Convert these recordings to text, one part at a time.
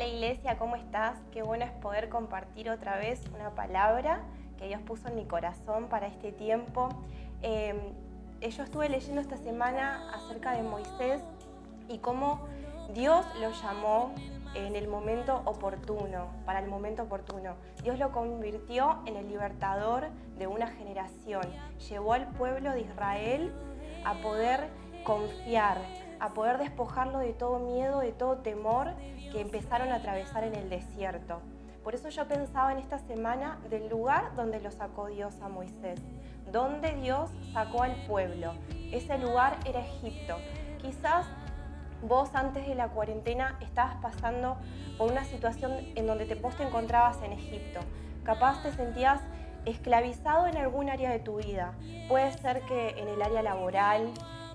días. Qué bueno es poder compartir otra vez una palabra que Dios puso en mi corazón para este tiempo. Em, eh, yo estuve leyendo esta semana acerca de Moisés y cómo Dios lo llamó en el momento oportuno, para el momento oportuno. Dios lo convirtió en el libertador de una generación. Llevó al pueblo de Israel a poder confiar, a poder despojarlo de todo miedo, de todo temor que empezaron a atravesar en el desierto. Por eso yo pensaba en esta semana del lugar donde lo sacó Dios a Moisés, donde Dios sacó al pueblo. Ese lugar era Egipto. Quizás vos antes de la cuarentena estabas pasando por una situación en donde te, vos te encontrabas en Egipto. Capaz te sentías esclavizado en algún área de tu vida. Puede ser que en el área laboral,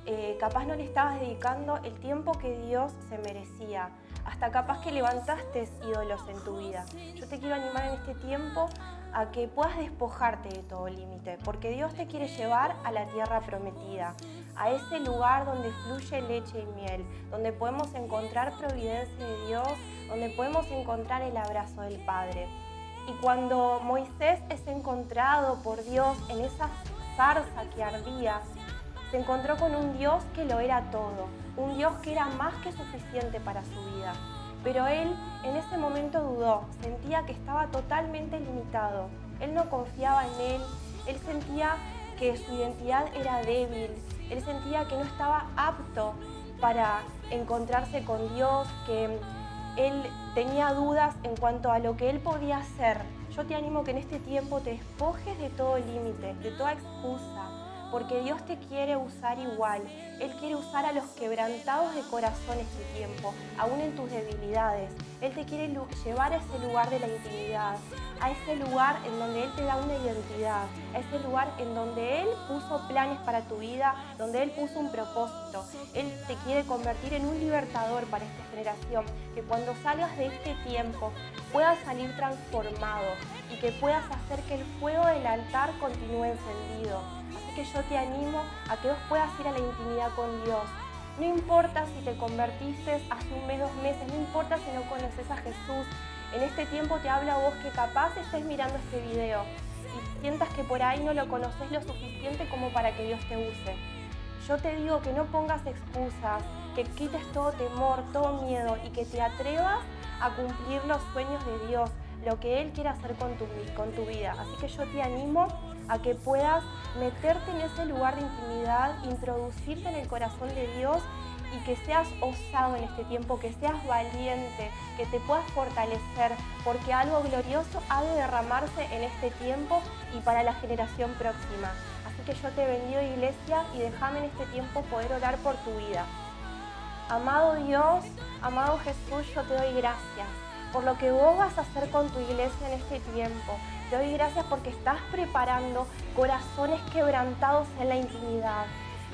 eh, capaz no le estabas dedicando el tiempo que Dios se merecía. Hasta capaz que levantaste ídolos en tu vida. Yo te quiero animar en este tiempo a que puedas despojarte de todo límite, porque Dios te quiere llevar a la tierra prometida, a ese lugar donde fluye leche y miel, donde podemos encontrar providencia de Dios, donde podemos encontrar el abrazo del Padre. Y cuando Moisés es encontrado por Dios en esa zarza que ardía, se encontró con un Dios que lo era todo, un Dios que era más que suficiente para su vida. Pero él en ese momento dudó, sentía que estaba totalmente limitado. Él no confiaba en él, él sentía que su identidad era débil, él sentía que no estaba apto para encontrarse con Dios, que él tenía dudas en cuanto a lo que él podía hacer. Yo te animo que en este tiempo te despojes de todo límite, de toda excusa, porque Dios te quiere usar igual. Él quiere usar a los quebrantados de corazón este tiempo, aún en tus debilidades. Él te quiere llevar a ese lugar de la intimidad, a ese lugar en donde Él te da una identidad, a ese lugar en donde Él puso planes para tu vida, donde Él puso un propósito. Él te quiere convertir en un libertador para esta generación, que cuando salgas de este tiempo puedas salir transformado y que puedas hacer que el fuego del altar continúe encendido que yo te animo a que vos puedas ir a la intimidad con Dios. No importa si te convertiste hace un mes, dos meses, no importa si no conoces a Jesús. En este tiempo te habla vos que capaz estés mirando este video y sientas que por ahí no lo conoces lo suficiente como para que Dios te use. Yo te digo que no pongas excusas, que quites todo temor, todo miedo y que te atrevas a cumplir los sueños de Dios, lo que Él quiere hacer con tu, con tu vida. Así que yo te animo a que puedas meterte en ese lugar de intimidad, introducirte en el corazón de Dios y que seas osado en este tiempo, que seas valiente, que te puedas fortalecer, porque algo glorioso ha de derramarse en este tiempo y para la generación próxima. Así que yo te bendigo iglesia y déjame en este tiempo poder orar por tu vida. Amado Dios, amado Jesús, yo te doy gracias por lo que vos vas a hacer con tu iglesia en este tiempo. Te doy gracias porque estás preparando corazones quebrantados en la intimidad.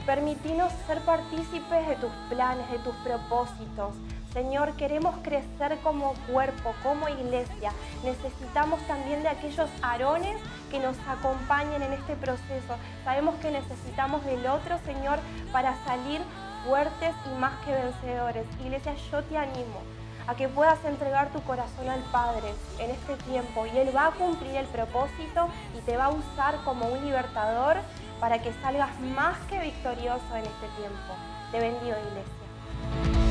Permitinos ser partícipes de tus planes, de tus propósitos. Señor, queremos crecer como cuerpo, como iglesia. Necesitamos también de aquellos arones que nos acompañen en este proceso. Sabemos que necesitamos del otro, Señor, para salir fuertes y más que vencedores. Iglesia, yo te animo a que puedas entregar tu corazón al Padre en este tiempo y Él va a cumplir el propósito y te va a usar como un libertador para que salgas más que victorioso en este tiempo. Te bendigo, iglesia.